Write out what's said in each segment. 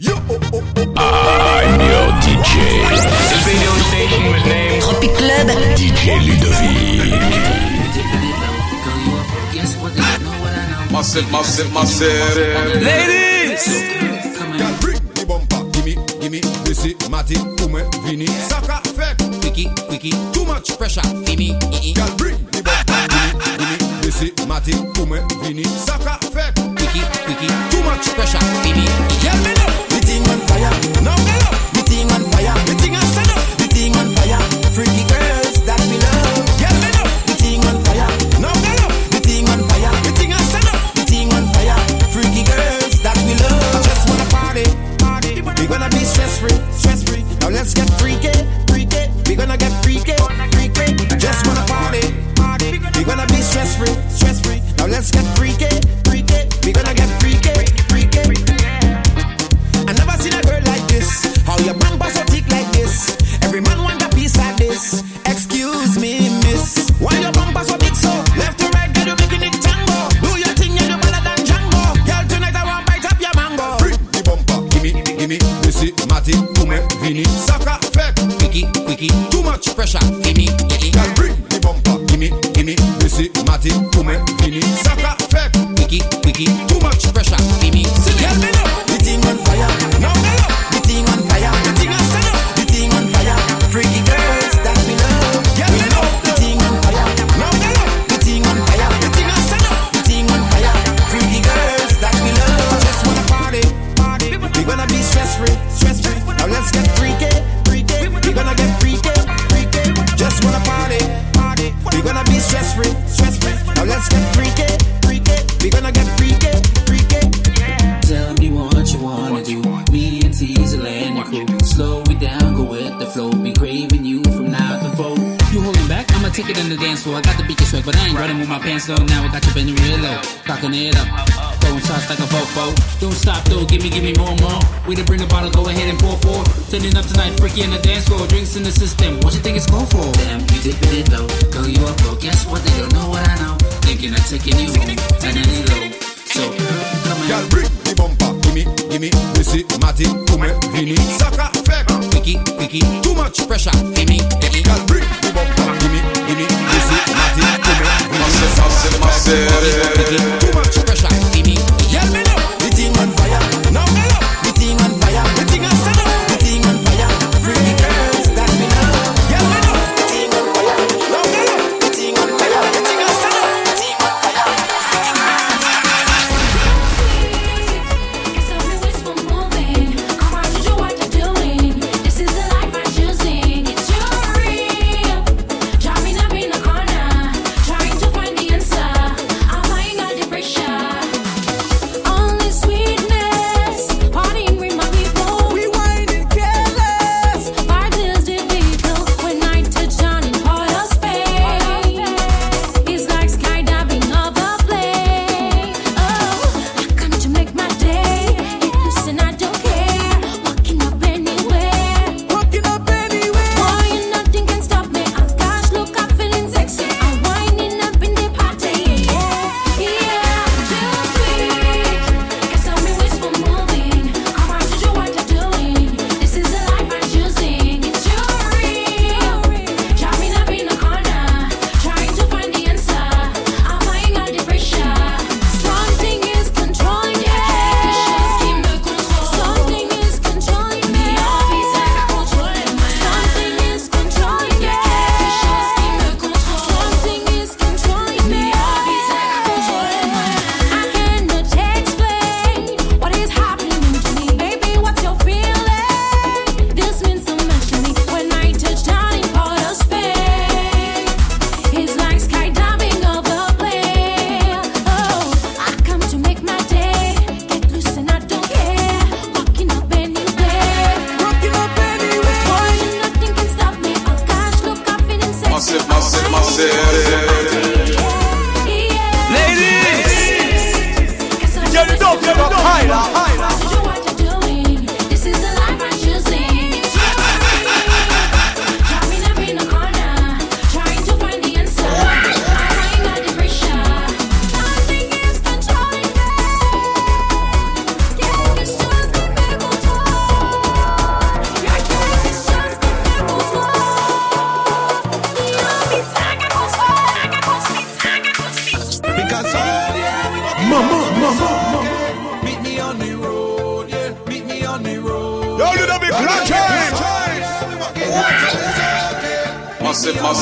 Yo. I'm your DJ. Tropic Club. DJ Ludovick. Massive, massive, massive. Ladies! Vini. Saka, Fek. Wiki, Wiki. Too much pressure. Vini. Saka, Fek. Wiki, Wiki. Too much pressure. Infinito Take it the dance floor. I got the beat sweat, but I ain't running with my pants though. Now I got your bending real low, cocking it up. Throwing shots like a fofo. Don't stop though, give me, give me more, more. We to bring the bottle, go ahead and pour, pour. Turning up tonight, freaky in the dance floor. Drinks in the system, what you think it's called for? Damn, you dipping it low. Girl, you up low. Guess what? They don't know what I know. Thinking of taking you home, turning it low. So, come on. Girl, bring the bumper. Gimme, gimme, missy, matty, kume, vini. Sucker, fake. Picky, picky. Too much pressure, gimme, gimme. Yeah.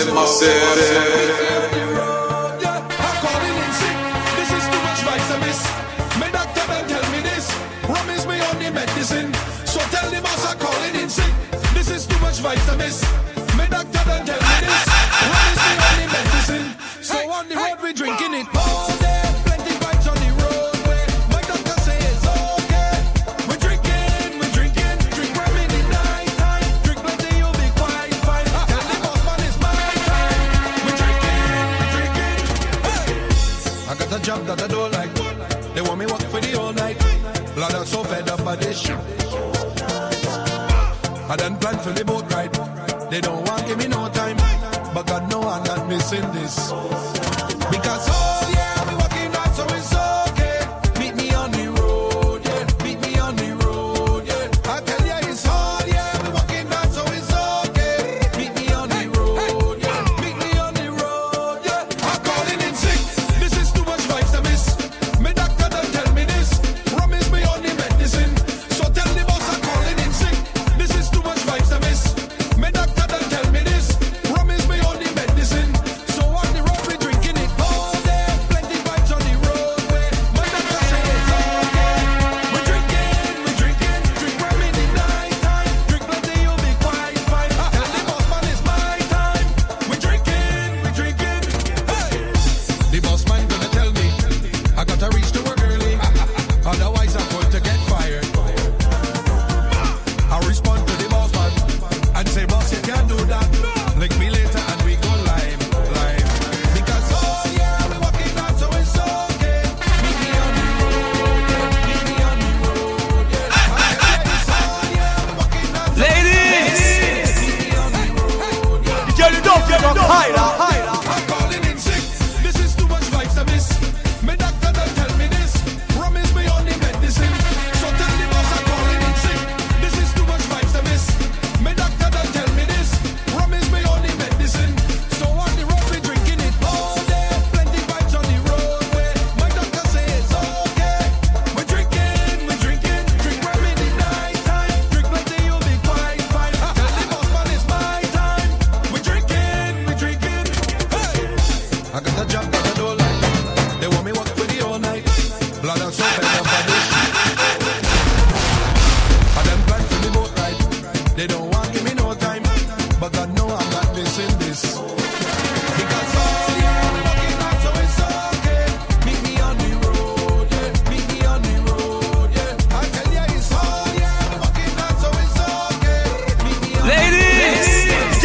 in my city. shoot. I done planned for the boat ride. They don't want give me no time, but God know I'm not missing this.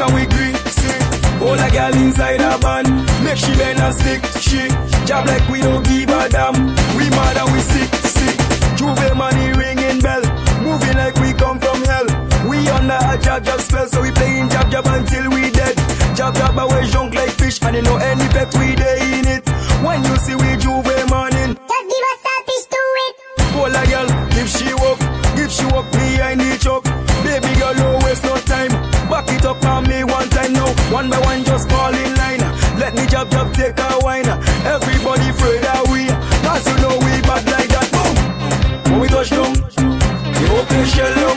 Can we agree, see All the girl inside a band, Make she bend a stick, she Job like we don't give a damn. We mad and we sick. jab jab take a whiner. Everybody afraid that we, cause you know we bad like that. Boom. When we touch down, the whole shell down.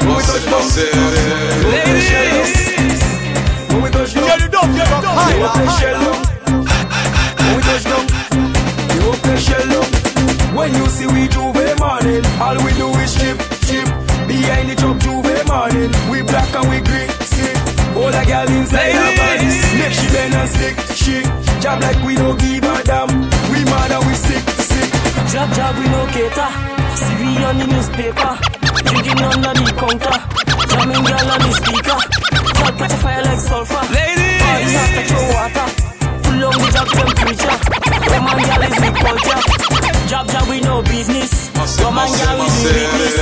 When we touch down, the whole shell down. When we touch down, the whole shell down. When we touch down, the whole shell down. When you see we J'ouvert morning, all we do is chip chip behind the truck J'ouvert morning. We black and we green. job like we don't give a damn. We mad and we sick, sick. Job job we no cater. CV on the newspaper. Drinking under the counter. Jamming girl on the speaker. Job catch a fire like sulfur. Ladies, all you have water. Full on the job temperature. Come on, girl is the culture. Job job we no business. Come on, girl we do weakness.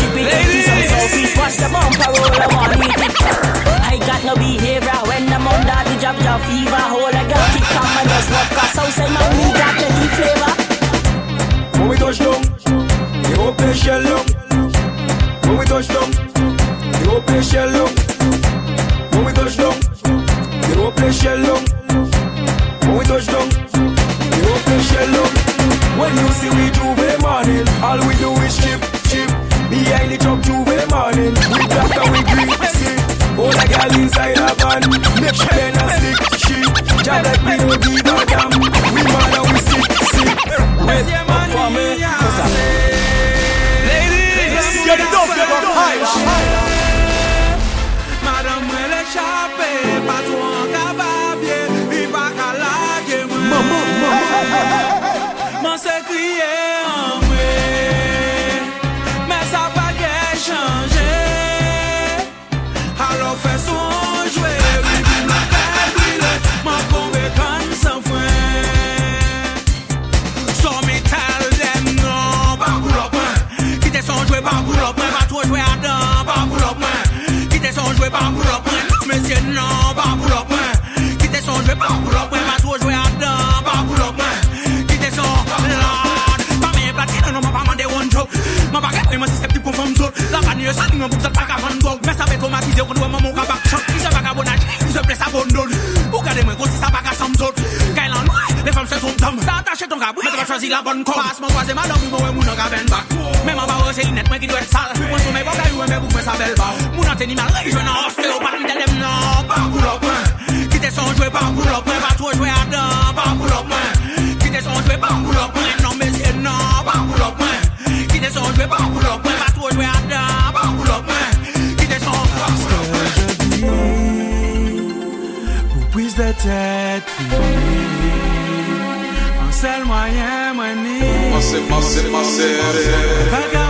Keep it empty, some selfish. Watch the bumper roll, I want it. I got no behavior when I'm under the jab jab fever. Hold. like got plenty flavor. When we touch down, the whole place shell down. When we touch down, the whole place shell down. When we touch down, the whole place shell down. When we touch down, the whole place shell down. When you see we J'ouvert morning, all we do is chip, chip. Behind the truck J'ouvert morning, we black and we green, see. All the girl inside a van, make sure they not stick, shit. Job like we don't give a damn. We mad and we sick, sick. Wait up for me, 'cause I- Get it jwe pa pou lopwen Mesye nan, pa pou lopwen Kite son jwe pa pou lopwen Baso jwe adan, pa pou lopwen Kite son lan Pa men platine, nan man pa mande one joke Man pa repre, man sisep ti pou fom zol La pa nye san, nan pou zot pa ka van gog Mè sa pe tomatize, kon dwe man mou kabak chok Ise baka bonaj, ise ple sa bondol Ou gade mwen kon si sa baka sam zol tam Sa atache ton kabwe Mwen te va chwazi la bon kom Pas mwen kwaze madan pou mwen moun an ka ben bak Mwen mwen ba ose linet mwen ki dwe sal Mwen sou mwen bok ayou mwen bouk mwen sa bel bak Moun an teni mal rey jwen an oste ou pati del dem nan Pa pou lop mwen Kite son jwe pa pou lop mwen Pa tro jwe adan pa pou lop mwen Kite son jwe pa pou lop mwen Non mesye nan pa pou lop mwen Kite son jwe pa pou lop mwen Pa tro jwe adan pa pou lop mwen Kite son jwe pa pou lop mwen Pou pwis de tèt fi moyen, moi, ni. Massive, massive, massive.